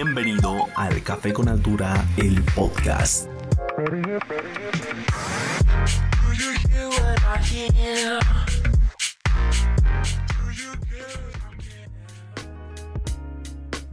Bienvenido al Café con Altura, el podcast.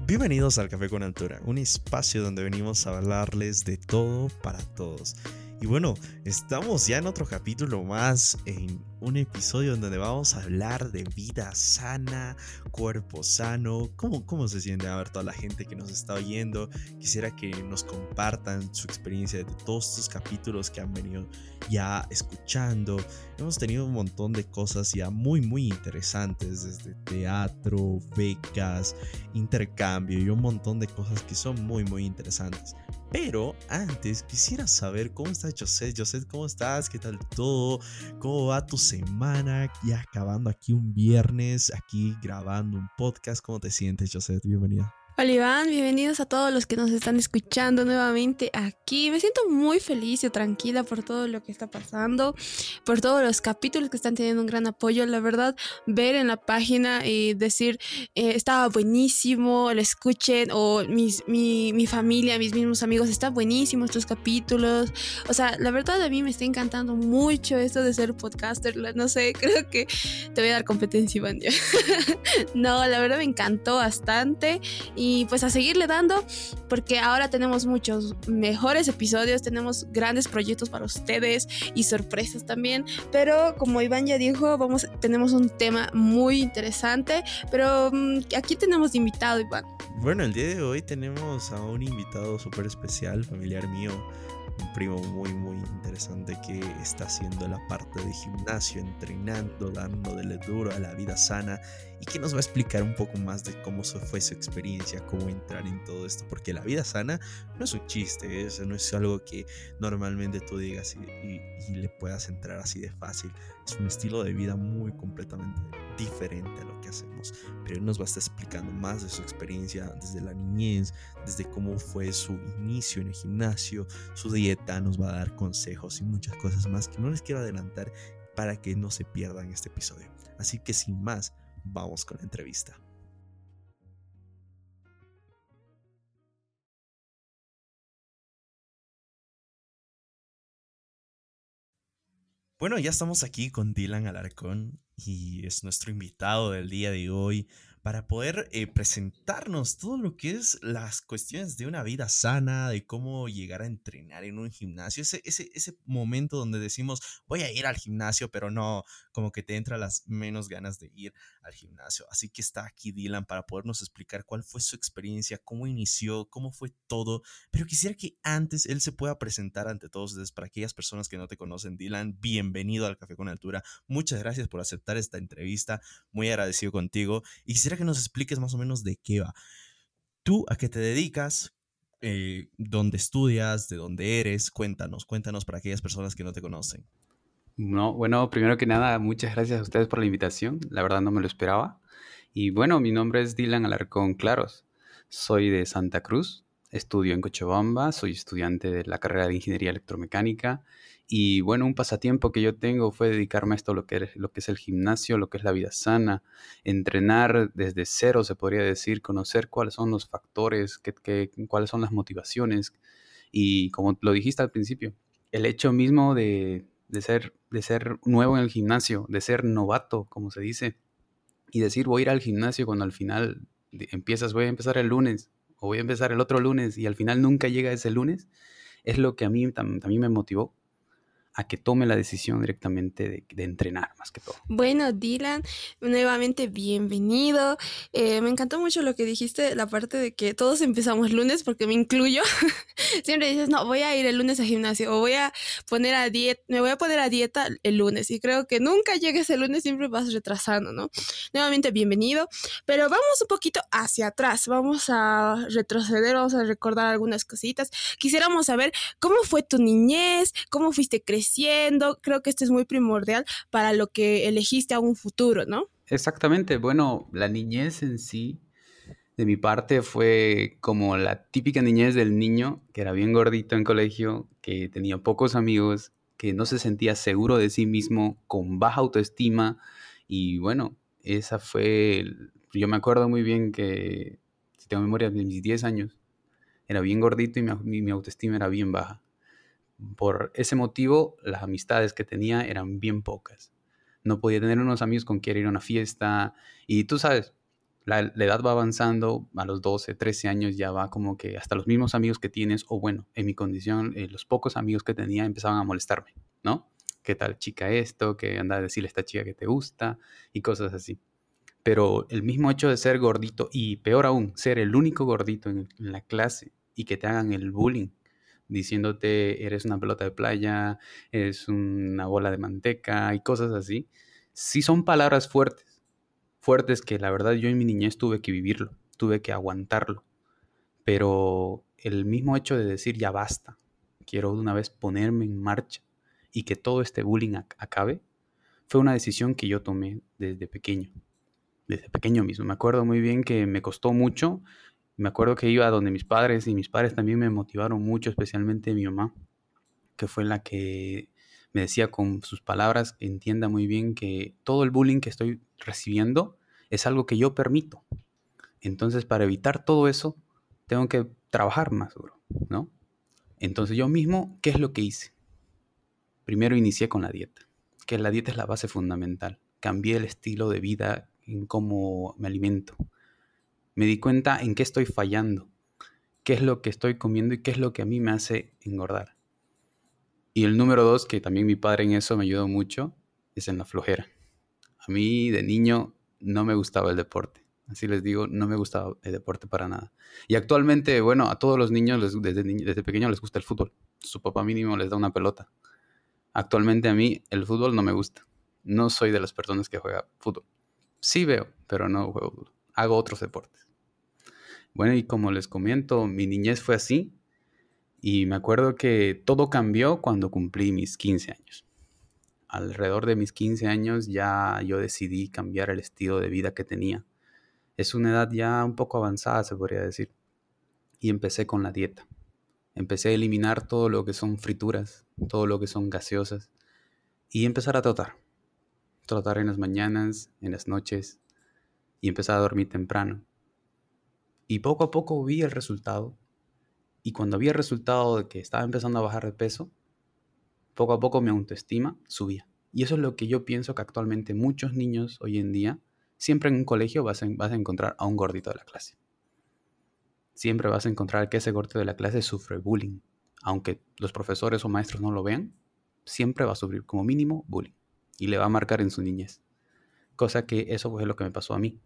Bienvenidos al Café con Altura, un espacio donde venimos a hablarles de todo para todos. Y bueno, estamos ya en otro capítulo más, en un episodio donde vamos a hablar de vida sana, cuerpo sano, cómo, cómo se siente a ver toda la gente que nos está oyendo. Quisiera que nos compartan su experiencia de todos estos capítulos que han venido ya escuchando. Hemos tenido un montón de cosas ya muy, muy interesantes, desde teatro, becas, intercambio y un montón de cosas que son muy, muy interesantes. Pero antes quisiera saber cómo está José. José, ¿cómo estás? ¿Qué tal todo? ¿Cómo va tu semana? Ya acabando aquí un viernes, aquí grabando un podcast. ¿Cómo te sientes, José? Bienvenida. Hola Iván, bienvenidos a todos los que nos están escuchando nuevamente aquí. Me siento muy feliz y tranquila por todo lo que está pasando, por todos los capítulos que están teniendo un gran apoyo. La verdad, ver en la página y decir, eh, estaba buenísimo, lo escuchen, o mis, mi, mi familia, mis mismos amigos, está buenísimo estos capítulos. O sea, la verdad a mí me está encantando mucho esto de ser podcaster. No sé, creo que te voy a dar competencia, Iván. no, la verdad me encantó bastante. Y y pues a seguirle dando porque ahora tenemos muchos mejores episodios, tenemos grandes proyectos para ustedes y sorpresas también, pero como Iván ya dijo, vamos, tenemos un tema muy interesante, pero mm, aquí tenemos invitado Iván. Bueno, el día de hoy tenemos a un invitado súper especial, familiar mío un primo muy muy interesante que está haciendo la parte de gimnasio, entrenando, dándole duro a la vida sana y que nos va a explicar un poco más de cómo fue su experiencia, cómo entrar en todo esto, porque la vida sana no es un chiste, eso no es algo que normalmente tú digas y, y le puedas entrar así de fácil, es un estilo de vida muy completamente diferente a lo que hacemos, pero él nos va a estar explicando más de su experiencia desde la niñez, desde cómo fue su inicio en el gimnasio, su dieta, nos va a dar consejos y muchas cosas más que no les quiero adelantar para que no se pierdan este episodio. Así que sin más, vamos con la entrevista. Bueno, ya estamos aquí con Dylan Alarcón y es nuestro invitado del día de hoy para poder eh, presentarnos todo lo que es las cuestiones de una vida sana, de cómo llegar a entrenar en un gimnasio, ese, ese, ese momento donde decimos voy a ir al gimnasio, pero no, como que te entra las menos ganas de ir al gimnasio. Así que está aquí Dylan para podernos explicar cuál fue su experiencia, cómo inició, cómo fue todo, pero quisiera que antes él se pueda presentar ante todos ustedes para aquellas personas que no te conocen. Dylan, bienvenido al Café con Altura. Muchas gracias por aceptar esta entrevista, muy agradecido contigo y quisiera que nos expliques más o menos de qué va. ¿Tú a qué te dedicas? Eh, ¿Dónde estudias? ¿De dónde eres? Cuéntanos, cuéntanos para aquellas personas que no te conocen. No, bueno, primero que nada, muchas gracias a ustedes por la invitación. La verdad no me lo esperaba. Y bueno, mi nombre es Dylan Alarcón Claros. Soy de Santa Cruz, estudio en Cochabamba, soy estudiante de la carrera de Ingeniería Electromecánica y bueno, un pasatiempo que yo tengo fue dedicarme a esto, lo que, que es el gimnasio, lo que es la vida sana, entrenar desde cero, se podría decir, conocer cuáles son los factores, qué, cuáles son las motivaciones. Y como lo dijiste al principio, el hecho mismo de, de, ser, de ser nuevo en el gimnasio, de ser novato, como se dice, y decir voy a ir al gimnasio cuando al final empiezas, voy a empezar el lunes, o voy a empezar el otro lunes, y al final nunca llega ese lunes, es lo que a mí también me motivó a que tome la decisión directamente de, entrenar más que todo. Bueno, Dylan, nuevamente bienvenido. Eh, me encantó mucho lo que dijiste, la parte de que todos empezamos lunes, porque me incluyo. Siempre dices, no, voy a ir el lunes al gimnasio o voy a poner a dieta, me voy a poner a dieta el lunes. Y creo que nunca llegues el lunes, siempre vas retrasando, ¿no? Nuevamente bienvenido. Pero vamos un poquito hacia atrás, vamos a retroceder, vamos a recordar algunas cositas. Quisiéramos saber cómo fue tu niñez, cómo fuiste creciendo Creo que esto es muy primordial para lo que elegiste a un futuro, ¿no? Exactamente. Bueno, la niñez en sí, de mi parte, fue como la típica niñez del niño, que era bien gordito en colegio, que tenía pocos amigos, que no se sentía seguro de sí mismo, con baja autoestima. Y bueno, esa fue, yo me acuerdo muy bien que si tengo memoria de mis 10 años, era bien gordito y mi, autoestima era bien baja. Por ese motivo, las amistades que tenía eran bien pocas. No podía tener unos amigos con quien ir a una fiesta. Y tú sabes, la, edad va avanzando, a los 12, 13 años ya va como que hasta los mismos amigos que tienes, o bueno, en mi condición, eh, los pocos amigos que tenía empezaban a molestarme, ¿no? ¿Qué tal chica esto? ¿Qué anda a decirle a esta chica que te gusta? Y cosas así. Pero el mismo hecho de ser gordito y peor aún, ser el único gordito en, la clase y que te hagan el bullying diciéndote eres una pelota de playa, eres una bola de manteca y cosas así, sí son palabras fuertes, fuertes que la verdad yo en mi niñez tuve que vivirlo, tuve que aguantarlo, pero el mismo hecho de decir ya basta, quiero de una vez ponerme en marcha y que todo este bullying acabe, fue una decisión que yo tomé desde pequeño. Desde pequeño mismo. Me acuerdo muy bien que me costó mucho. Me acuerdo que iba donde mis padres y mis padres también me motivaron mucho, especialmente mi mamá, que fue la que me decía con sus palabras, entienda muy bien que todo el bullying que estoy recibiendo es algo que yo permito. Entonces, para evitar todo eso, tengo que trabajar más duro, ¿no? Entonces, yo mismo, ¿qué es lo que hice? Primero inicié con la dieta, que la dieta es la base fundamental. Cambié el estilo de vida en cómo me alimento. Me di cuenta en qué estoy fallando, qué es lo que estoy comiendo y qué es lo que a mí me hace engordar. Y el número dos, que también mi padre en eso me ayudó mucho, es en la flojera. A mí de niño no me gustaba el deporte. Así les digo, no me gustaba el deporte para nada. Y actualmente, bueno, a todos los niños desde, desde pequeño les gusta el fútbol. Su papá mínimo les da una pelota. Actualmente a mí el fútbol no me gusta. No soy de las personas que juega fútbol. Sí veo, pero no juego. Hago otros deportes. Bueno, y como les comento, mi niñez fue así. Y me acuerdo que todo cambió cuando cumplí mis 15 años. Alrededor de mis 15 años ya yo decidí cambiar el estilo de vida que tenía. Es una edad ya un poco avanzada, se podría decir. Y empecé con la dieta. Empecé a eliminar todo lo que son frituras, todo lo que son gaseosas y empezar a trotar. Trotar en las mañanas, en las noches y empezar a dormir temprano. Y poco a poco vi el resultado. Y cuando vi el resultado de que estaba empezando a bajar de peso, poco a poco mi autoestima subía. Y eso es lo que yo pienso que actualmente muchos niños hoy en día, siempre en un colegio vas a, encontrar a un gordito de la clase siempre vas a encontrar que ese corte de la clase sufre bullying. Aunque los profesores o maestros no lo vean, siempre va a sufrir como mínimo bullying. Y le va a marcar en su niñez. Cosa que eso fue lo que me pasó a mí.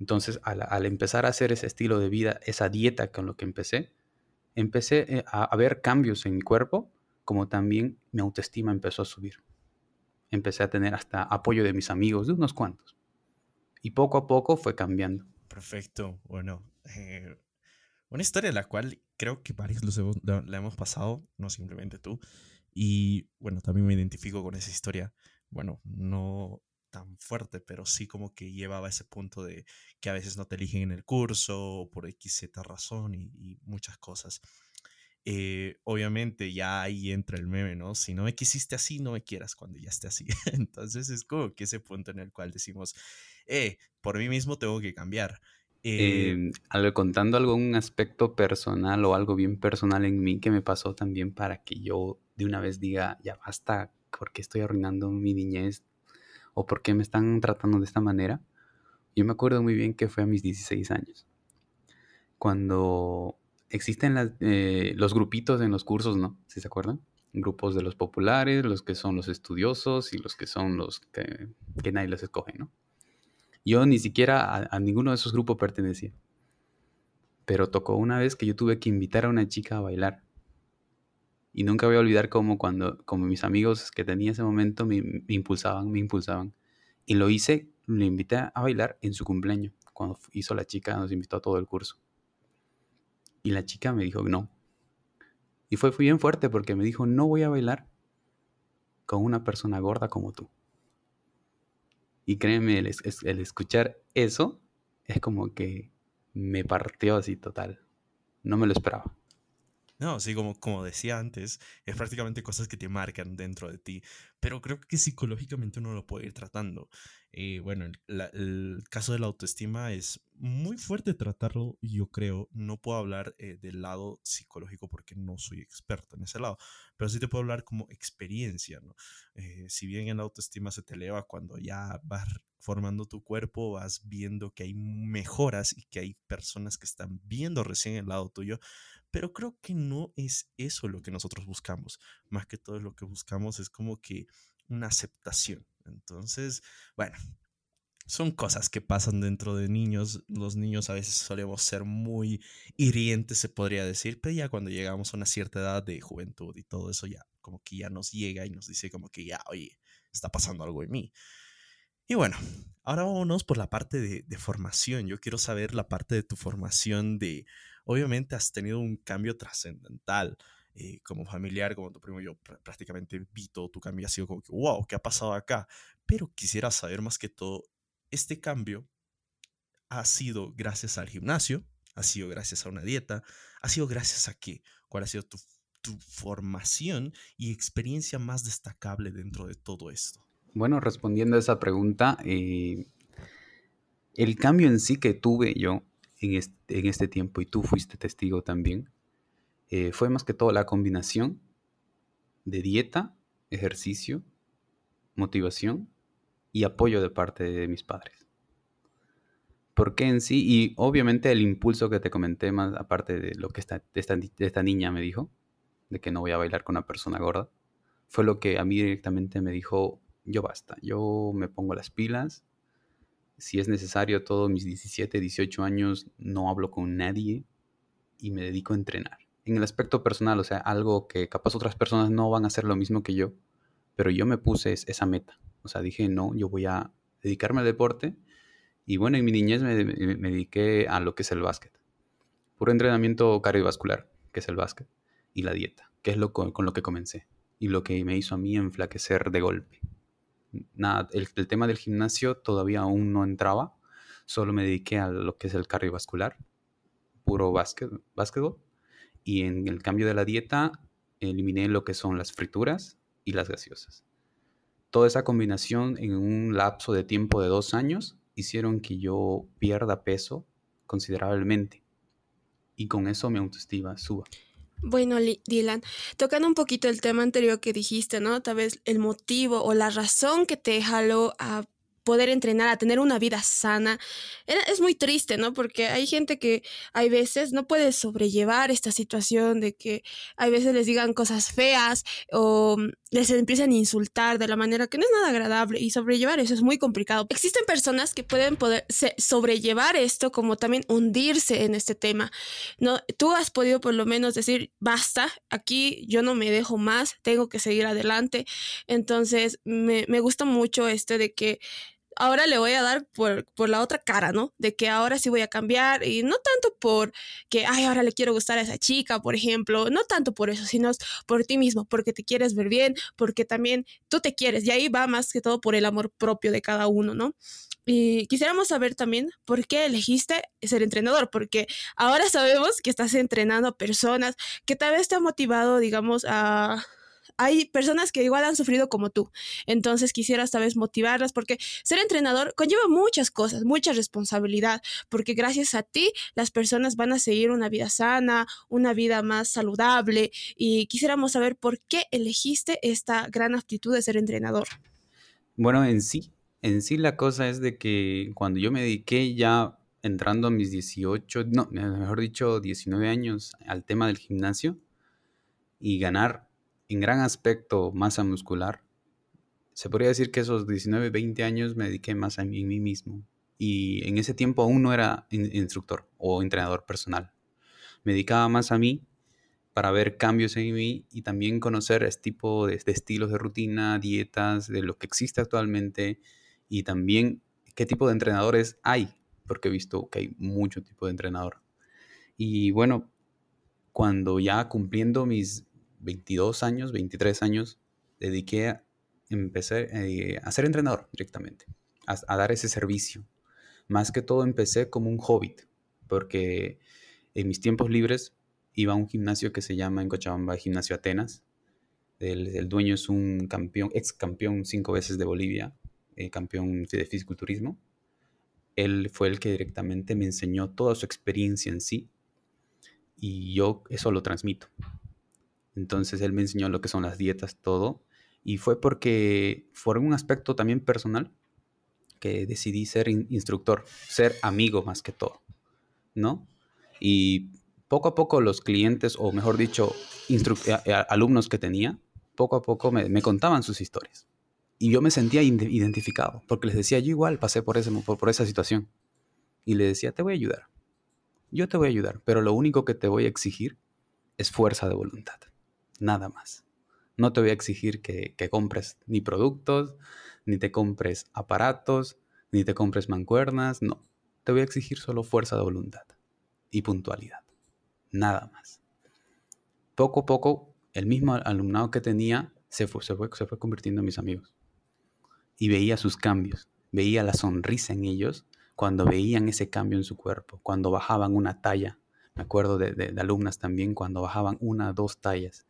Entonces, al, empezar a hacer ese estilo de vida, esa dieta con lo que empecé, empecé eh, a, a ver cambios en mi cuerpo, como también mi autoestima empezó a subir. Empecé a tener hasta apoyo de mis amigos, de unos cuantos. Y poco a poco fue cambiando. Perfecto. Bueno, eh, una historia de la cual creo que varios la hemos pasado, no simplemente tú. Y bueno, también me identifico con esa historia. Bueno, no tan fuerte, pero sí como que llevaba ese punto de que a veces no te eligen en el curso por X, razón y, muchas cosas. Eh, obviamente ya ahí entra el meme, ¿no? Si no me quisiste así, no me quieras cuando ya esté así. Entonces es como que ese punto en el cual decimos, eh, por mí mismo tengo que cambiar. Eh, em, contando algún aspecto personal o algo bien personal en mí que me pasó también para que yo de una vez diga, ya basta, ¿por qué estoy arruinando mi niñez? ¿O por qué me están tratando de esta manera? Yo me acuerdo muy bien que fue a mis 16 años. Cuando existen eh, los grupitos en los cursos, ¿no? ¿Sí se acuerdan? Grupos de los populares, los que son los estudiosos y los que son los que, nadie los escoge, ¿no? Yo ni siquiera a, ninguno de esos grupos pertenecía. Pero tocó una vez que yo tuve que invitar a una chica a bailar. Y nunca voy a olvidar cómo cuando como mis amigos que tenía ese momento me, impulsaban, me impulsaban. Y lo hice, lo invité a bailar en su cumpleaños. Cuando hizo la chica, nos invitó a todo el curso. Y la chica me dijo no. Y fue bien fuerte porque me dijo, no voy a bailar con una persona gorda como tú. Y créeme, el, escuchar eso es como que me partió así total. No me lo esperaba. No, sí, como, como decía antes, es prácticamente cosas que te marcan dentro de ti, pero creo que psicológicamente uno lo puede ir tratando. Eh, bueno, el, caso de la autoestima es muy fuerte tratarlo, yo creo. No puedo hablar eh, del lado psicológico porque no soy experto en ese lado, pero sí te puedo hablar como experiencia, ¿no? Eh, si bien en autoestima se te eleva cuando ya vas formando tu cuerpo, vas viendo que hay mejoras y que hay personas que están viendo recién el lado tuyo, pero creo que no es eso lo que nosotros buscamos. Más que todo lo que buscamos es como que una aceptación. Entonces, bueno, son cosas que pasan dentro de niños. Los niños a veces solemos ser muy hirientes, se podría decir, pero ya cuando llegamos a una cierta edad de juventud y todo eso, ya como que ya nos llega y nos dice como que ya, oye, está pasando algo en mí. Y bueno, ahora vámonos por la parte de, de formación. Yo quiero saber la parte de tu formación de obviamente has tenido un cambio trascendental. Eh, como familiar, como tu primo, yo prácticamente vi todo tu cambio, ha sido como que, wow, ¿qué ha pasado acá? Pero quisiera saber más que todo, este cambio ha sido gracias al gimnasio, ha sido gracias a una dieta, ha sido gracias a qué, cuál ha sido tu, tu formación y experiencia más destacable dentro de todo esto. Bueno, respondiendo a esa pregunta, eh, el cambio en sí que tuve yo en este, tiempo, y tú fuiste testigo también, eh, fue más que todo la combinación de dieta, ejercicio, motivación y apoyo de parte de mis padres. Porque en sí, y obviamente el impulso que te comenté más, aparte de lo que esta, esta, esta niña me dijo, de que no voy a bailar con una persona gorda, fue lo que a mí directamente me dijo, yo basta, yo me pongo las pilas, si es necesario, todos mis 17, 18 años no hablo con nadie y me dedico a entrenar. En el aspecto personal, o sea, algo que capaz otras personas no van a hacer lo mismo que yo, pero yo me puse esa meta. O sea, dije, no, yo voy a dedicarme al deporte. Y bueno, en mi niñez me, dediqué a lo que es el básquet. Puro entrenamiento cardiovascular, que es el básquet, y la dieta, que es lo con lo que comencé. Y lo que me hizo a mí enflaquecer de golpe nada, el, tema del gimnasio todavía aún no entraba, solo me dediqué a lo que es el cardiovascular, puro básquet, básquetbol, y en el cambio de la dieta eliminé lo que son las frituras y las gaseosas. Toda esa combinación en un lapso de tiempo de dos años hicieron que yo pierda peso considerablemente y con eso mi autoestima suba. Bueno, Dylan, tocando un poquito el tema anterior que dijiste, ¿no? Tal vez el motivo o la razón que te jaló a poder entrenar, a tener una vida sana. es muy triste, ¿no? Porque hay gente que hay veces no puede sobrellevar esta situación de que hay veces les digan cosas feas o les empiezan a insultar de la manera que no es nada agradable y sobrellevar eso es muy complicado. Existen personas que pueden poder sobrellevar esto como también hundirse en este tema. No, tú has podido por lo menos decir, basta, aquí yo no me dejo más, tengo que seguir adelante. Entonces, me, me gusta mucho este de que ahora le voy a dar por, por, la otra cara, ¿no? De que ahora sí voy a cambiar y no tanto por que, ay, ahora le quiero gustar a esa chica, por ejemplo, no tanto por eso, sino por ti mismo, porque te quieres ver bien, porque también tú te quieres y ahí va más que todo por el amor propio de cada uno, ¿no? Y quisiéramos saber también por qué elegiste ser entrenador, porque ahora sabemos que estás entrenando a personas que tal vez te han motivado, digamos, a hay personas que igual han sufrido como tú. Entonces quisiera esta vez motivarlas porque ser entrenador conlleva muchas cosas, mucha responsabilidad, porque gracias a ti las personas van a seguir una vida sana, una vida más saludable y quisiéramos saber por qué elegiste esta gran aptitud de ser entrenador. Bueno, en sí, en sí la cosa es de que cuando yo me dediqué ya entrando a mis 18, no, mejor dicho, 19 años al tema del gimnasio y ganar en gran aspecto masa muscular, se podría decir que esos 19, 20 años me dediqué más a mí, mismo. Y en ese tiempo aún no era instructor o entrenador personal. Me dedicaba más a mí para ver cambios en mí y también conocer este tipo de, de estilos de rutina, dietas, de lo que existe actualmente y también qué tipo de entrenadores hay, porque he visto que hay mucho tipo de entrenador. Y bueno, cuando ya cumpliendo mis 22 años, 23 años, dediqué a, empecé eh, a ser entrenador directamente, a, dar ese servicio. Más que todo empecé como un hobbit, porque en mis tiempos libres iba a un gimnasio que se llama en Cochabamba Gimnasio Atenas. El, dueño es un campeón, ex campeón cinco veces de Bolivia, eh, campeón de fisiculturismo. Él fue el que directamente me enseñó toda su experiencia en sí y yo eso lo transmito. Entonces él me enseñó lo que son las dietas, todo. Y fue porque, fue un aspecto también personal, que decidí ser instructor, ser amigo más que todo, ¿no? Y poco a poco los clientes, o mejor dicho, alumnos que tenía, poco a poco me, contaban sus historias. Y yo me sentía identificado, porque les decía, yo igual pasé por, ese, por esa situación. Y le decía, te voy a ayudar. Yo te voy a ayudar, pero lo único que te voy a exigir es fuerza de voluntad. Nada más. No te voy a exigir que, compres ni productos, ni te compres aparatos, ni te compres mancuernas. No. Te voy a exigir solo fuerza de voluntad y puntualidad. Nada más. Poco a poco, el mismo alumnado que tenía se fue, se fue, se fue convirtiendo en mis amigos. Y veía sus cambios, veía la sonrisa en ellos cuando veían ese cambio en su cuerpo, cuando bajaban una talla. Me acuerdo de, alumnas también cuando bajaban una, dos tallas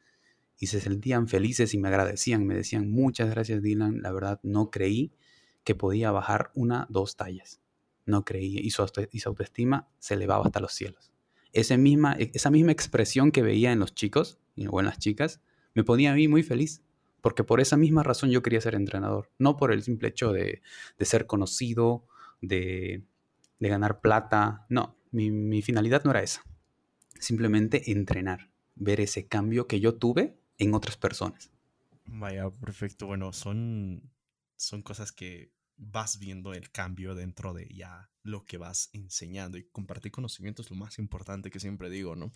y se sentían felices y me agradecían, me decían muchas gracias Dylan, la verdad no creí que podía bajar una, dos tallas. No creí y su, autoestima se elevaba hasta los cielos. Esa misma, e, esa misma expresión que veía en los chicos o en las chicas me ponía a mí muy feliz, porque por esa misma razón yo quería ser entrenador, no por el simple hecho de, de ser conocido de, ganar plata. No, mi, finalidad no era esa. Simplemente entrenar, ver ese cambio que yo tuve otras personas. Vaya, perfecto. Bueno, son, son cosas que vas viendo el cambio dentro de ya lo que vas enseñando y compartir conocimiento es lo más importante que siempre digo, ¿no?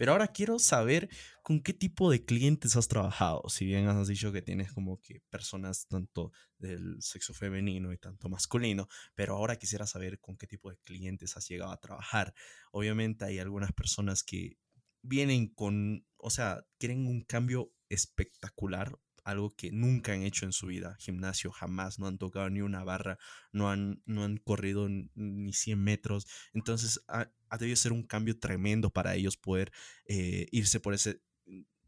Pero ahora quiero saber con qué tipo de clientes has trabajado. Si bien has dicho que tienes como que personas tanto del sexo femenino y tanto masculino, pero ahora quisiera saber con qué tipo de clientes has llegado a trabajar. Obviamente hay algunas personas que vienen con, o sea, quieren un cambio espectacular algo que nunca han hecho en su vida, gimnasio jamás, no han tocado ni una barra, no han, no han corrido ni 100 metros, entonces ha, debido ser un cambio tremendo para ellos poder eh, irse por ese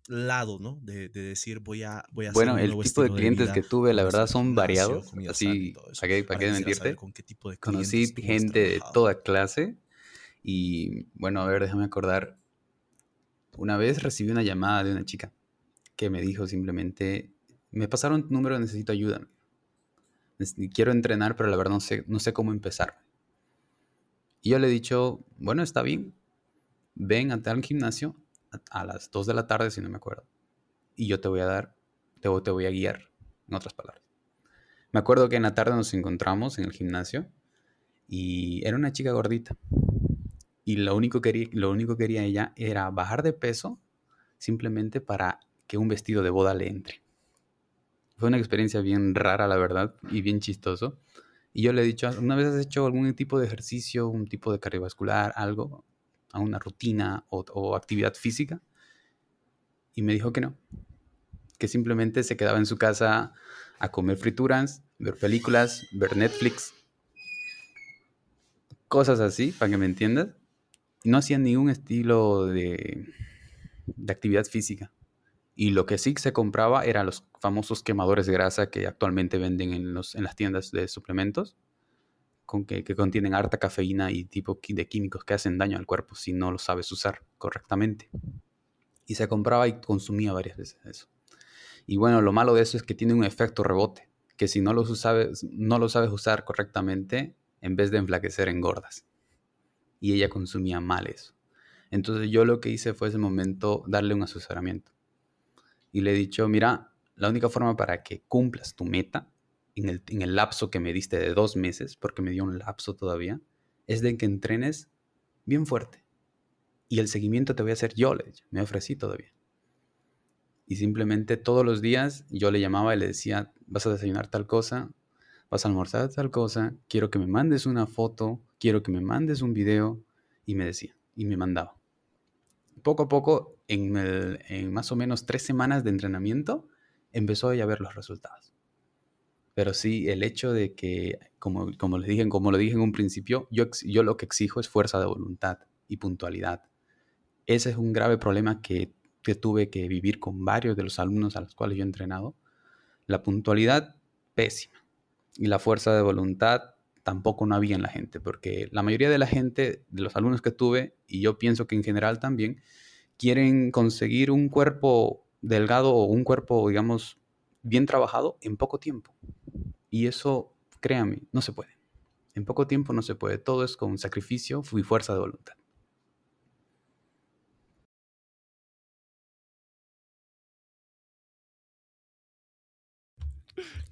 lado, ¿no? De, decir voy a voy a Bueno, el tipo de clientes que tuve, la verdad, son variados. Así, ¿para qué, para qué mentirte? Con qué tipo de Conocí gente de toda clase y, bueno, a ver, déjame acordar. Una vez recibí una llamada de una chica que me dijo simplemente, me pasaron tu número, necesito ayuda. Quiero entrenar, pero la verdad no sé, no sé cómo empezar. Y yo le he dicho, bueno, está bien, ven a tal gimnasio a, las 2 de la tarde, si no me acuerdo. Y yo te voy a dar, te, te voy a guiar, en otras palabras. Me acuerdo que en la tarde nos encontramos en el gimnasio y era una chica gordita. Y lo único, que, lo único que quería ella era bajar de peso simplemente para que un vestido de boda le entre. Fue una experiencia bien rara, la verdad, y bien chistoso. Y yo le he dicho, ¿una vez has hecho algún tipo de ejercicio, un tipo de cardiovascular, algo, a una rutina o, actividad física? Y me dijo que no, que simplemente se quedaba en su casa a comer frituras, ver películas, ver Netflix, cosas así, para que me entiendas. No hacía ningún estilo de, de actividad física. Y lo que sí se compraba eran los famosos quemadores de grasa que actualmente venden en, los, en las tiendas de suplementos, con que, que, contienen harta cafeína y tipo de químicos que hacen daño al cuerpo si no lo sabes usar correctamente. Y se compraba y consumía varias veces eso. Y bueno, lo malo de eso es que tiene un efecto rebote, que si no lo sabes, no lo sabes usar correctamente, en vez de enflaquecer, engordas. Y ella consumía mal eso. Entonces yo lo que hice fue ese momento darle un asesoramiento y le he dicho, mira, la única forma para que cumplas tu meta en el, en el lapso que me diste de dos meses, porque me dio un lapso todavía, es de que entrenes bien fuerte. Y el seguimiento te voy a hacer yo, le me ofrecí todavía. Y simplemente todos los días yo le llamaba y le decía, vas a desayunar tal cosa, vas a almorzar tal cosa, quiero que me mandes una foto, quiero que me mandes un video. Y me decía, y me mandaba poco a poco, en, más o menos tres semanas de entrenamiento, empezó a ver los resultados. Pero sí, el hecho de que, como, como, les dije, como lo dije en un principio, yo, yo lo que exijo es fuerza de voluntad y puntualidad. Ese es un grave problema que, que tuve que vivir con varios de los alumnos a los cuales yo he entrenado. La puntualidad, pésima. Y la fuerza de voluntad tampoco no había en la gente, porque la mayoría de la gente, de los alumnos que tuve, y yo pienso que en general también, quieren conseguir un cuerpo delgado o un cuerpo, digamos, bien trabajado en poco tiempo. Y eso, créanme, no se puede. En poco tiempo no se puede. Todo es con sacrificio y fuerza de voluntad.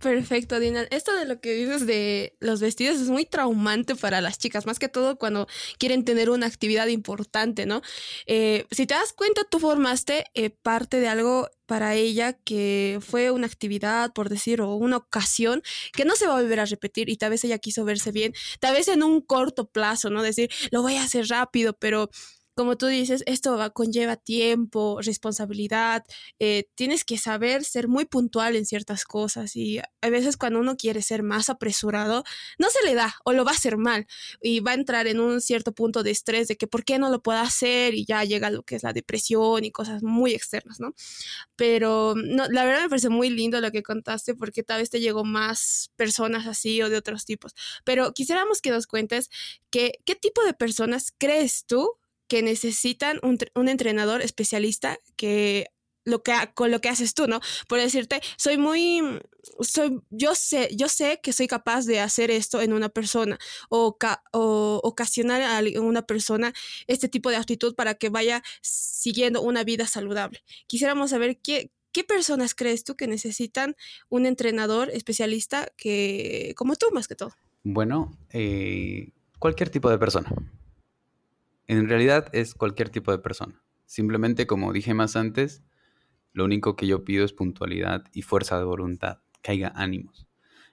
Perfecto, Dina. Esto de lo que dices de los vestidos es muy traumante para las chicas, más que todo cuando quieren tener una actividad importante, ¿no? Eh, si te das cuenta, tú formaste eh, parte de algo para ella que fue una actividad, por decir, o una ocasión que no se va a volver a repetir y tal vez ella quiso verse bien, tal vez en un corto plazo, ¿no? Decir, lo voy a hacer rápido, pero como tú dices, esto va, conlleva tiempo, responsabilidad, eh, tienes que saber ser muy puntual en ciertas cosas y a veces cuando uno quiere ser más apresurado, no se le da o lo va a hacer mal y va a entrar en un cierto punto de estrés de que por qué no lo puedo hacer y ya llega lo que es la depresión y cosas muy externas, ¿no? Pero no, la verdad me parece muy lindo lo que contaste porque tal vez te llegó más personas así o de otros tipos. Pero quisiéramos que nos cuentes que, qué tipo de personas crees tú que necesitan un, un entrenador especialista que lo que con lo que haces tú, ¿no? Por decirte, soy muy soy yo sé, yo sé que soy capaz de hacer esto en una persona o, o ocasionar a una persona este tipo de actitud para que vaya siguiendo una vida saludable. Quisiéramos saber qué ¿Qué personas crees tú que necesitan un entrenador especialista que, como tú, más que todo? Bueno, eh, cualquier tipo de persona. En realidad es cualquier tipo de persona. Simplemente, como dije más antes, lo único que yo pido es puntualidad y fuerza de voluntad, haya ánimos.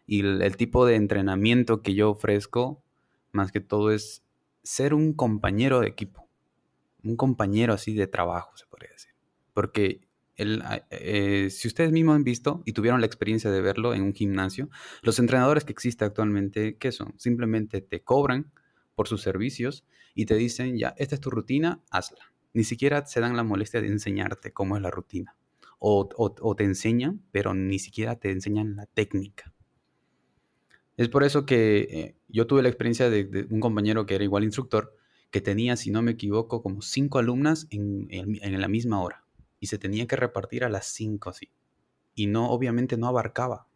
Y el, tipo de entrenamiento que yo ofrezco, más que todo, es ser un compañero de equipo. Un compañero así de trabajo, se podría decir. Porque el, eh, si ustedes mismos han visto y tuvieron la experiencia de verlo en un gimnasio, los entrenadores que existen actualmente, ¿qué son? Simplemente te cobran por sus servicios y te dicen, ya, esta es tu rutina, hazla. Ni siquiera se dan la molestia de enseñarte cómo es la rutina. O, te enseñan, pero ni siquiera te enseñan la técnica. Es por eso que eh, yo tuve la experiencia de, un compañero que era igual instructor, que tenía, si no me equivoco, como cinco alumnas en, en, la misma hora. Y se tenía que repartir a las cinco así. Y no, obviamente no abarcaba.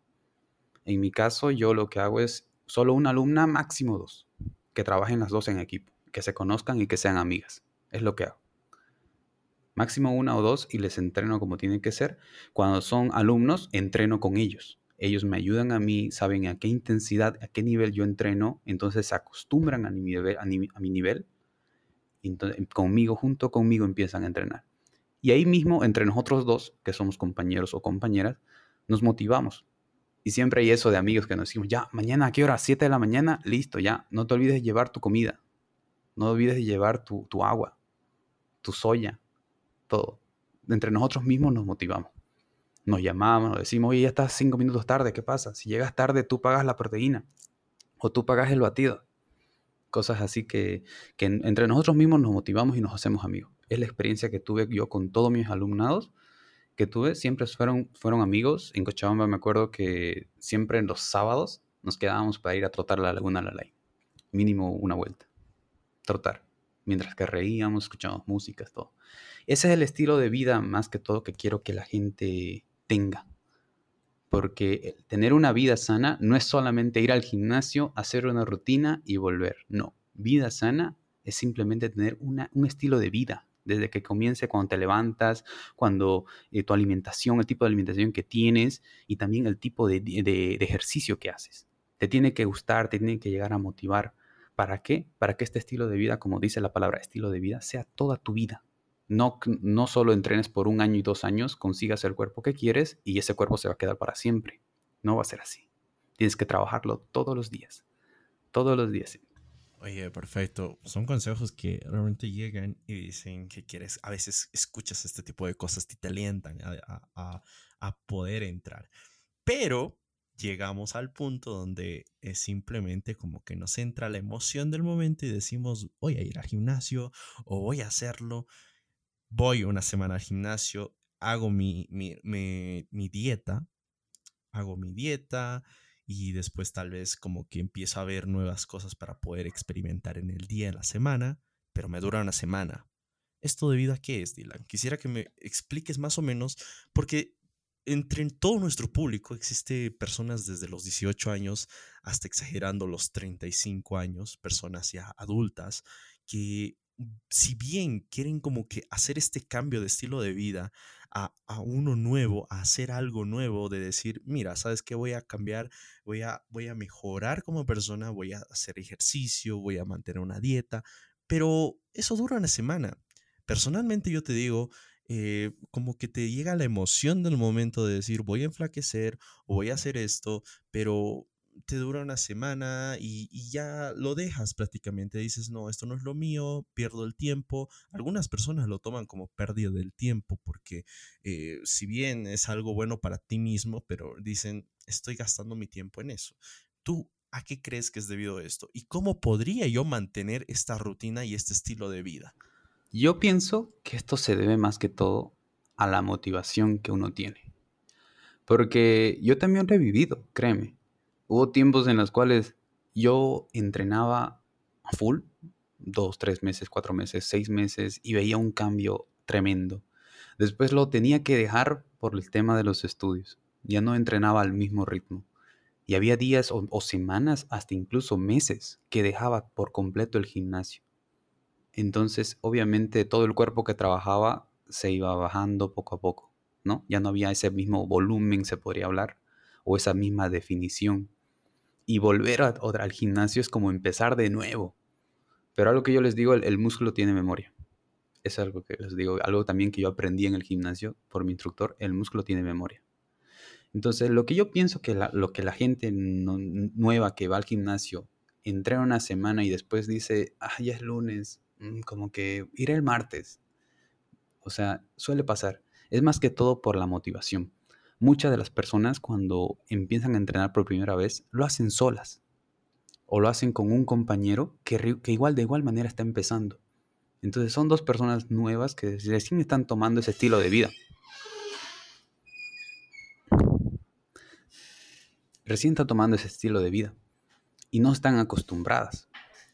En mi caso, yo lo que hago es solo una alumna, máximo dos, que trabajen las dos en equipo que se conozcan y que sean amigas. Es lo que hago. Máximo una o dos y les entreno como tienen que ser. Cuando son alumnos, entreno con ellos. Ellos me ayudan a mí, saben a qué intensidad, a qué nivel yo entreno, entonces se acostumbran a mi nivel. Conmigo, junto conmigo, empiezan a entrenar. Y ahí mismo, entre nosotros dos, que somos compañeros o compañeras, nos motivamos. Y siempre hay eso de amigos que nos decimos, ya, mañana a qué hora, 7 de la mañana, listo, ya, no te olvides de llevar tu comida. No olvides de llevar tu, agua, tu soya, todo. Entre nosotros mismos nos motivamos. Nos llamamos, nos decimos, oye, ya estás cinco minutos tarde, ¿qué pasa? Si llegas tarde, tú pagas la proteína o tú pagas el batido. Cosas así que, que entre nosotros mismos nos motivamos y nos hacemos amigos. Es la experiencia que tuve yo con todos mis alumnados que tuve, siempre fueron, fueron amigos. En Cochabamba me acuerdo que siempre en los sábados nos quedábamos para ir a trotar la laguna La Ley. Mínimo una vuelta trotar, mientras que reíamos, escuchamos músicas, todo. Ese es el estilo de vida más que todo que quiero que la gente tenga. Porque tener una vida sana no es solamente ir al gimnasio, hacer una rutina y volver. No, vida sana es simplemente tener una, un estilo de vida, desde que comience cuando te levantas, cuando eh, tu alimentación, el tipo de alimentación que tienes y también el tipo de, de, ejercicio que haces. Te tiene que gustar, te tiene que llegar a motivar. ¿Para qué? Para que este estilo de vida, como dice la palabra estilo de vida, sea toda tu vida. No, no solo entrenes por un año y dos años, consigas el cuerpo que quieres y ese cuerpo se va a quedar para siempre. No va a ser así. Tienes que trabajarlo todos los días. Todos los días. Oye, perfecto. Son consejos que realmente llegan y dicen que quieres, a veces escuchas este tipo de cosas y te alientan a, a poder entrar. Pero llegamos al punto donde es simplemente como que nos entra la emoción del momento y decimos voy a ir al gimnasio o voy a hacerlo, voy una semana al gimnasio, hago mi, mi, mi dieta, hago mi dieta y después tal vez como que empiezo a ver nuevas cosas para poder experimentar en el día, en la semana, pero me dura una semana. ¿Esto debido a qué es, Dylan? Quisiera que me expliques más o menos, porque entre todo nuestro público existe personas desde los 18 años hasta exagerando los 35 años, personas ya adultas, que si bien quieren como que hacer este cambio de estilo de vida a, uno nuevo, a hacer algo nuevo, de decir, mira, ¿sabes qué? Voy a cambiar, voy a, voy a mejorar como persona, voy a hacer ejercicio, voy a mantener una dieta, pero eso dura una semana. Personalmente yo te digo, eh, como que te llega la emoción del momento de decir voy a enflaquecer o voy a hacer esto, pero te dura una semana y, ya lo dejas prácticamente. Dices, no, esto no es lo mío, pierdo el tiempo. Algunas personas lo toman como pérdida del tiempo porque eh, si bien es algo bueno para ti mismo, pero dicen, estoy gastando mi tiempo en eso. ¿Tú a qué crees que es debido a esto? ¿Y cómo podría yo mantener esta rutina y este estilo de vida? Yo pienso que esto se debe más que todo a la motivación que uno tiene. Porque yo también he vivido, créeme. Hubo tiempos en los cuales yo entrenaba a full, dos, tres meses, cuatro meses, seis meses, y veía un cambio tremendo. Después lo tenía que dejar por el tema de los estudios. Ya no entrenaba al mismo ritmo. Y había días o, o semanas, hasta incluso meses, que dejaba por completo el gimnasio. Entonces, obviamente, todo el cuerpo que trabajaba se iba bajando poco a poco, ¿no? Ya no había ese mismo volumen, se podría hablar, o esa misma definición y volver a, al gimnasio es como empezar de nuevo. Pero algo que yo les digo, el, músculo tiene memoria. Es algo que les digo, algo también que yo aprendí en el gimnasio por mi instructor, el músculo tiene memoria. Entonces, lo que yo pienso que la, lo que la gente nueva que va al gimnasio entrena una semana y después dice, ah, es lunes, mm, como que iré el martes. O sea, suele pasar. Es más que todo por la motivación. Muchas de las personas cuando empiezan a entrenar por primera vez lo hacen solas o lo hacen con un compañero que, que igual de igual manera está empezando. Entonces son dos personas nuevas que recién están tomando ese estilo de vida. Recién están tomando ese estilo de vida y no están acostumbradas.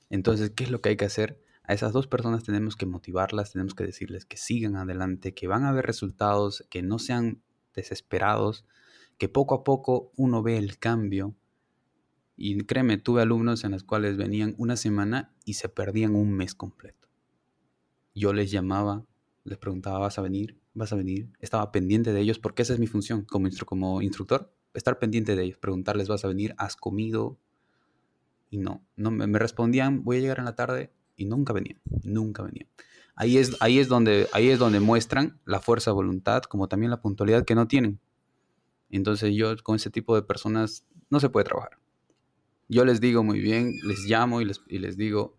Entonces, ¿qué es lo que hay que hacer? A esas dos personas tenemos que motivarlas, tenemos que decirles que sigan adelante, que van a ver resultados, que no sean desesperados, que poco a poco uno ve el cambio. Y créeme, tuve alumnos en los cuales venían una semana y se perdían un mes completo. Yo les llamaba, les preguntaba, ¿vas a venir? ¿Vas a venir? Estaba pendiente de ellos porque esa es mi función como, como instructor, estar pendiente de ellos, preguntarles, ¿vas a venir? ¿Has comido? Y no, no me respondían, voy a llegar en la tarde y nunca venían, nunca venían. Ahí es, ahí, es donde, ahí es donde muestran la fuerza de voluntad, como también la puntualidad que no tienen. Entonces yo con ese tipo de personas no se puede trabajar. Yo les digo muy bien, les llamo y les, y les digo,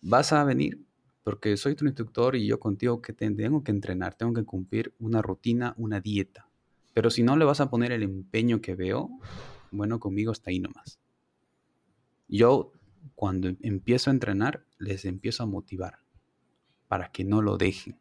vas a venir porque soy tu instructor y yo contigo que tengo que entrenar, tengo que cumplir una rutina, una dieta. Pero si no le vas a poner el empeño que veo, bueno, conmigo está ahí nomás. Yo cuando empiezo a entrenar, les empiezo a motivar para que no lo dejen.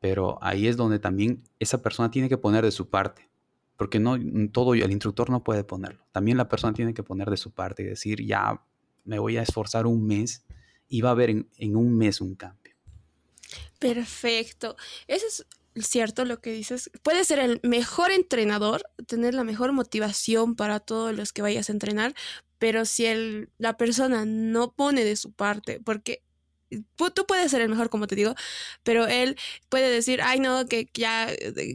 Pero ahí es donde también esa persona tiene que poner de su parte, porque no todo el instructor no puede ponerlo. También la persona tiene que poner de su parte y decir, ya me voy a esforzar un mes y va a haber en, un mes un cambio. Perfecto. Eso es cierto lo que dices. Puede ser el mejor entrenador, tener la mejor motivación para todos los que vayas a entrenar, pero si el, la persona no pone de su parte, porque tú puedes ser el mejor, como te digo, pero él puede decir, ay, no, que ya,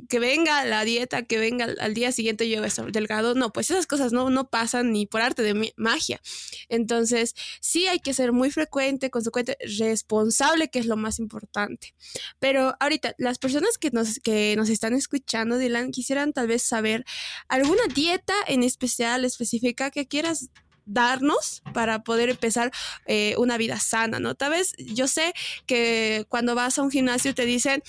que venga la dieta, que venga al día siguiente yo estar delgado. No, pues esas cosas no, no pasan ni por arte de magia. Entonces, sí hay que ser muy frecuente, consecuente, responsable, que es lo más importante. Pero ahorita, las personas que nos, que nos están escuchando, Dylan, quisieran tal vez saber alguna dieta en especial, específica, que quieras darnos para poder empezar eh, una vida sana, ¿no? Tal vez yo sé que cuando vas a un gimnasio te dicen,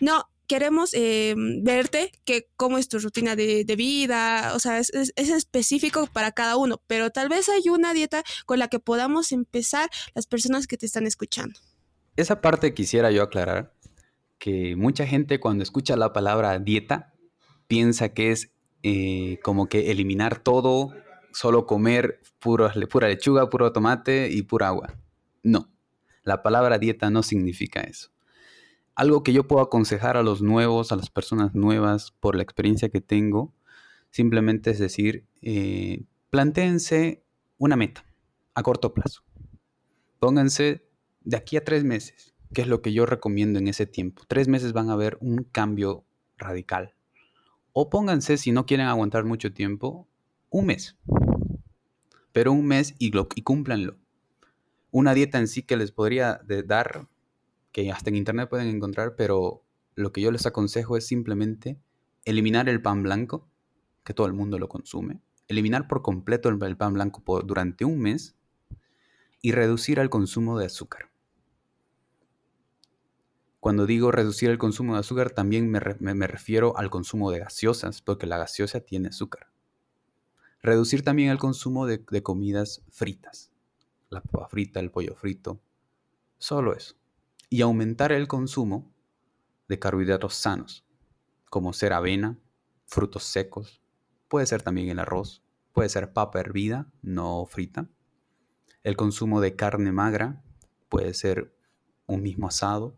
no, queremos eh, verte que cómo es tu rutina de, vida, o sea, es, específico para cada uno, pero tal vez hay una dieta con la que podamos empezar las personas que te están escuchando. Esa parte quisiera yo aclarar que mucha gente cuando escucha la palabra dieta piensa que es eh, como que eliminar todo, solo comer pura lechuga, puro tomate y pura agua. No, la palabra dieta no significa eso. Algo que yo puedo aconsejar a los nuevos, a las personas nuevas, por la experiencia que tengo, simplemente es decir, eh, plantéense una meta a corto plazo. Pónganse de aquí a tres meses, que es lo que yo recomiendo en ese tiempo. Tres meses van a ver un cambio radical. O pónganse, si no quieren aguantar mucho tiempo, un mes. Pero un mes y, lo, y cúmplanlo. Una dieta en sí que les podría dar, que hasta en internet pueden encontrar, pero lo que yo les aconsejo es simplemente eliminar el pan blanco, que todo el mundo lo consume, eliminar por completo el, pan blanco durante un mes y reducir el consumo de azúcar. Cuando digo reducir el consumo de azúcar, también me, refiero al consumo de gaseosas, porque la gaseosa tiene azúcar. Reducir también el consumo de, comidas fritas, la papa frita, el pollo frito, solo eso. Y aumentar el consumo de carbohidratos sanos, como ser avena, frutos secos, puede ser también el arroz, puede ser papa hervida, no frita. El consumo de carne magra puede ser un mismo asado,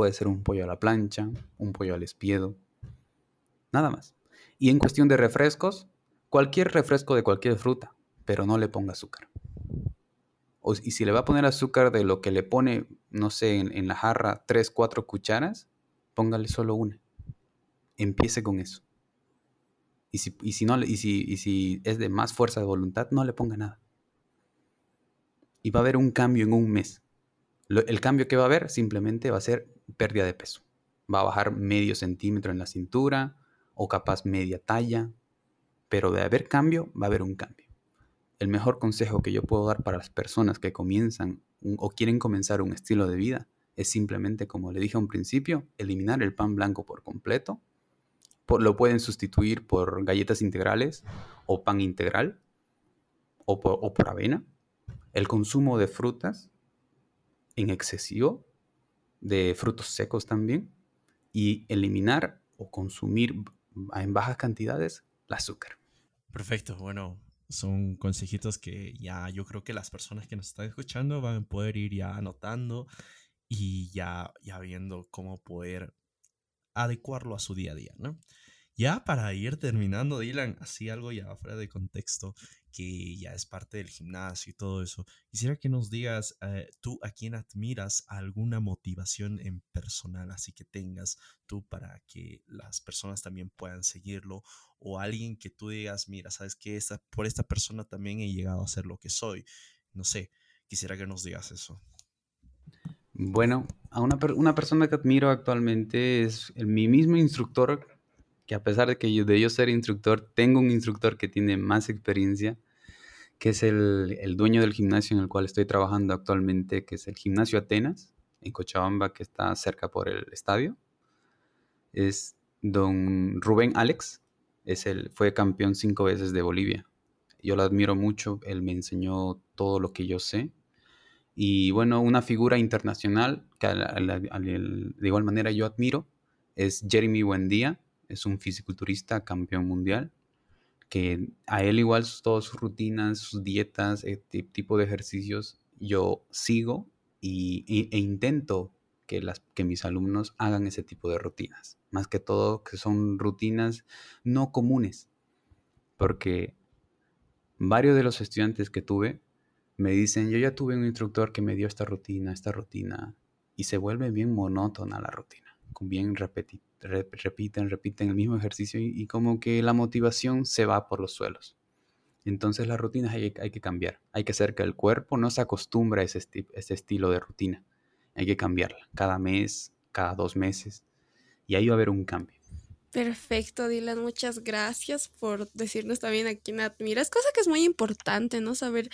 Puede ser un pollo a la plancha, un pollo al espiedo. Nada más. Y en cuestión de refrescos, cualquier refresco de cualquier fruta, pero no le ponga azúcar. y si le va a poner azúcar de lo que le pone, no sé, en, la jarra 3, 4 cucharas, póngale solo una. Empiece con eso. Y si, no, y si es de más fuerza de voluntad, no le ponga nada. Y va a haber un cambio en un mes. el cambio que va a haber simplemente va a ser pérdida de peso. Va a bajar medio centímetro en la cintura o capaz media talla, pero de haber cambio, va a haber un cambio. El mejor consejo que yo puedo dar para las personas que comienzan o quieren comenzar un estilo de vida es simplemente, como le dije a un principio, eliminar el pan blanco por completo. lo pueden sustituir por galletas integrales o pan integral o por avena. El consumo de frutas en excesivo de frutos secos también y eliminar o consumir en bajas cantidades el azúcar. Perfecto, bueno, son consejitos que ya yo creo que las personas que nos están escuchando van a poder ir ya anotando y ya, ya viendo cómo poder adecuarlo a su día a día, ¿no? Ya para ir terminando, Dylan, así algo ya fuera de contexto, que ya es parte del gimnasio y todo eso, quisiera que nos digas eh, tú a quién admiras alguna motivación en personal, así que tengas tú para que las personas también puedan seguirlo, o alguien que tú digas, mira, sabes que esta, por esta persona también he llegado a ser lo que soy. No sé, quisiera que nos digas eso. Bueno, a una, una persona que admiro actualmente es el, mi mismo instructor que a pesar de que yo, de yo ser instructor, tengo un instructor que tiene más experiencia, que es el, dueño del gimnasio en el cual estoy trabajando actualmente, que es el Gimnasio Atenas, en Cochabamba, que está cerca por el estadio. Es don Rubén Alex, es el, fue campeón cinco veces de Bolivia. Yo lo admiro mucho, él me enseñó todo lo que yo sé. Y bueno, una figura internacional que de igual manera yo admiro es Jeremy Buendía, es un fisiculturista campeón mundial, que a él igual todas sus rutinas, sus dietas, este tipo de ejercicios, yo sigo y, e intento que, las, que mis alumnos hagan ese tipo de rutinas. Más que todo que son rutinas no comunes, porque varios de los estudiantes que tuve me dicen, yo ya tuve un instructor que me dio esta rutina, esta rutina, y se vuelve bien monótona la rutina, bien repetitiva repiten, repiten el mismo ejercicio y, como que la motivación se va por los suelos. Entonces las rutinas hay, hay, que cambiar. Hay que hacer que el cuerpo no se acostumbre a ese, ese estilo de rutina. Hay que cambiarla cada mes, cada dos meses. Y ahí va a haber un cambio. Perfecto, Dylan, muchas gracias por decirnos también a quién admiras, cosa que es muy importante, ¿no? Saber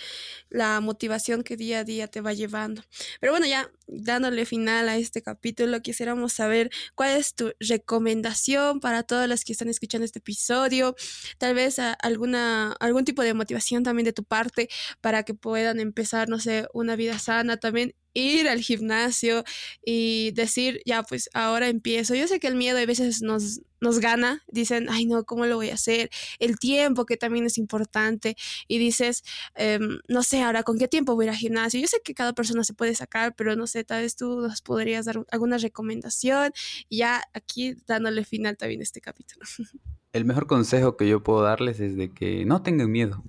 la motivación que día a día te va llevando. Pero bueno, ya dándole final a este capítulo, quisiéramos saber cuál es tu recomendación para todos los que están escuchando este episodio, tal vez alguna, algún tipo de motivación también de tu parte para que puedan empezar, no sé, una vida sana también ir al gimnasio y decir, ya, pues ahora empiezo. Yo sé que el miedo a veces nos, nos gana, dicen, ay no, ¿cómo lo voy a hacer? El tiempo que también es importante y dices, em, no sé, ahora con qué tiempo voy a ir al gimnasio. Yo sé que cada persona se puede sacar, pero no sé, tal vez tú nos podrías dar alguna recomendación ya aquí dándole final también este capítulo. El mejor consejo que yo puedo darles es de que no tengan miedo.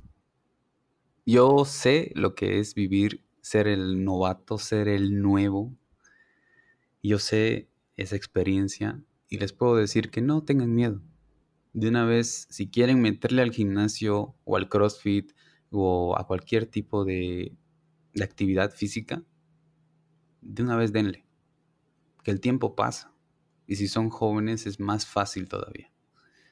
Yo sé lo que es vivir, ser el novato, ser el nuevo. Yo sé esa experiencia y les puedo decir que no tengan miedo. De una vez, si quieren meterle al gimnasio o al CrossFit o a cualquier tipo de, de actividad física, de una vez denle. Que el tiempo pasa. Y si son jóvenes es más fácil todavía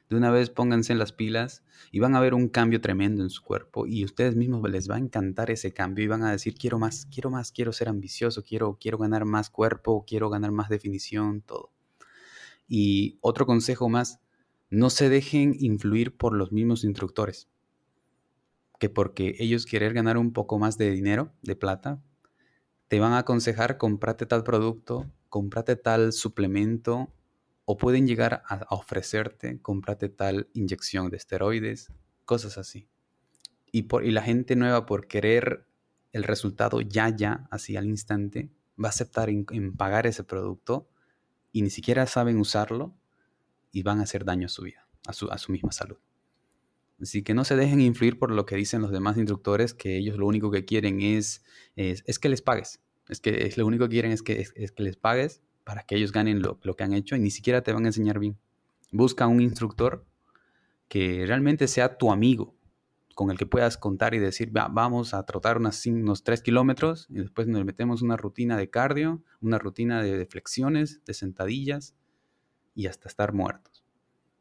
de una vez pónganse en las pilas y van a ver un cambio tremendo en su cuerpo y ustedes mismos les va a encantar ese cambio y van a decir quiero más, quiero más, quiero ser ambicioso, quiero, quiero ganar más cuerpo, quiero ganar más definición, todo. Y otro consejo más, no se dejen influir por los mismos instructores, que porque ellos quieren ganar un poco más de dinero, de plata, te van a aconsejar comprate tal producto, comprate tal suplemento, o pueden llegar a, ofrecerte, cómprate tal inyección de esteroides, cosas así. Y, por, y la gente nueva por querer el resultado ya, ya, así al instante, va a aceptar en, pagar ese producto y ni siquiera saben usarlo y van a hacer daño a su vida, a su, a su misma salud. Así que no se dejen influir por lo que dicen los demás instructores, que ellos lo único que quieren es, es, que les pagues. Es que es, lo único que quieren es que, es que les pagues para que ellos ganen lo, que han hecho y ni siquiera te van a enseñar bien. Busca un instructor que realmente sea tu amigo, con el que puedas contar y decir, vamos a trotar unas, unos 3 kilómetros y después nos metemos una rutina de cardio, una rutina de, flexiones, de sentadillas y hasta estar muertos.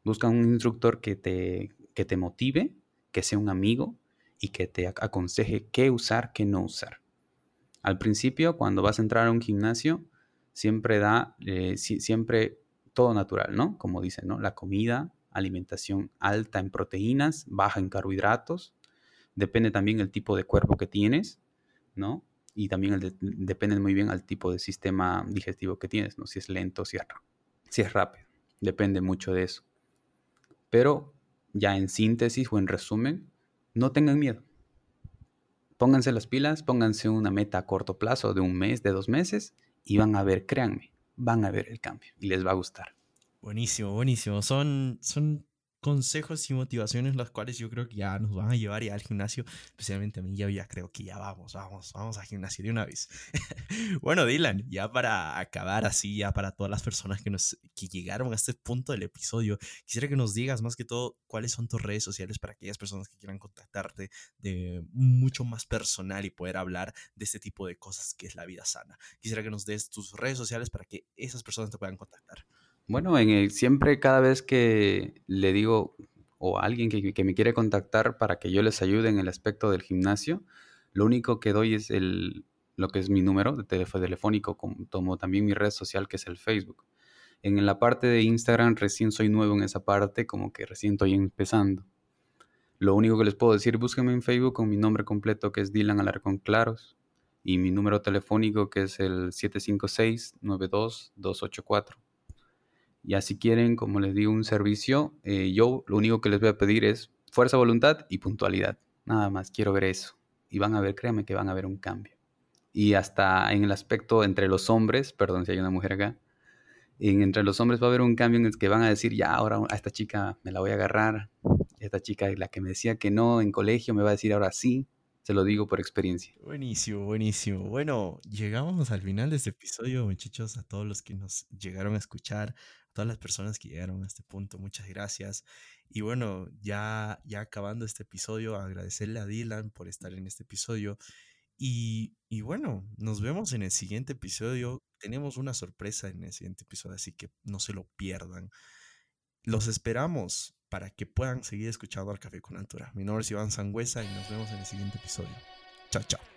Busca un instructor que te, que te motive, que sea un amigo y que te aconseje qué usar, qué no usar. Al principio, cuando vas a entrar a un gimnasio, siempre da, eh, siempre todo natural, ¿no? Como dicen, ¿no? La comida, alimentación alta en proteínas, baja en carbohidratos, depende también el tipo de cuerpo que tienes, ¿no? Y también depende muy bien al tipo de sistema digestivo que tienes, ¿no? Si es lento, si es, si es rápido, depende mucho de eso. Pero ya en síntesis o en resumen, no tengan miedo. Pónganse las pilas, pónganse una meta a corto plazo de un mes, de dos meses y van a ver, créanme, van a ver el cambio y les va a gustar. Buenísimo, buenísimo. Son, son consejos y motivaciones las cuales yo creo que ya nos van a llevar ya al gimnasio, especialmente a mí, ya, ya creo que ya vamos, vamos, vamos al gimnasio de una vez. bueno, Dylan, ya para acabar así, ya para todas las personas que, nos, que llegaron a este punto del episodio, quisiera que nos digas más que todo cuáles son tus redes sociales para aquellas personas que quieran contactarte de mucho más personal y poder hablar de este tipo de cosas que es la vida sana. Quisiera que nos des tus redes sociales para que esas personas te puedan contactar. Bueno, en siempre cada vez que le digo o alguien que, me quiere contactar para que yo les ayude en el aspecto del gimnasio, lo único que doy es el, lo que es mi número de telefónico, como también mi red social que es el Facebook. En la parte de Instagram recién soy nuevo en esa parte, como que recién estoy empezando. Lo único que les puedo decir, búsquenme en Facebook con mi nombre completo que es Dylan Alarcón Claros y mi número telefónico que es el 756 92284 ya si quieren, como les digo, un servicio, eh, yo lo único que les voy a pedir es fuerza, voluntad y puntualidad. Nada más, quiero ver eso. Y van a ver, créanme que van a ver un cambio. Y hasta en el aspecto entre los hombres, perdón si hay una mujer acá, en, entre los hombres va a haber un cambio en el que van a decir, ya, ahora a esta chica me la voy a agarrar. Esta chica, la que me decía que no en colegio, me va a decir ahora sí. Se lo digo por experiencia. Buenísimo, buenísimo. Bueno, llegamos al final de este episodio, muchachos, a todos los que nos llegaron a escuchar, todas las personas que llegaron a este punto, muchas gracias. Y bueno, ya, ya acabando este episodio, agradecerle a Dylan por estar en este episodio. Y, y bueno, nos vemos en el siguiente episodio. Tenemos una sorpresa en el siguiente episodio, así que no se lo pierdan. Los esperamos para que puedan seguir escuchando al Café con Altura. Mi nombre es Iván Sangüesa y nos vemos en el siguiente episodio. Chao, chao.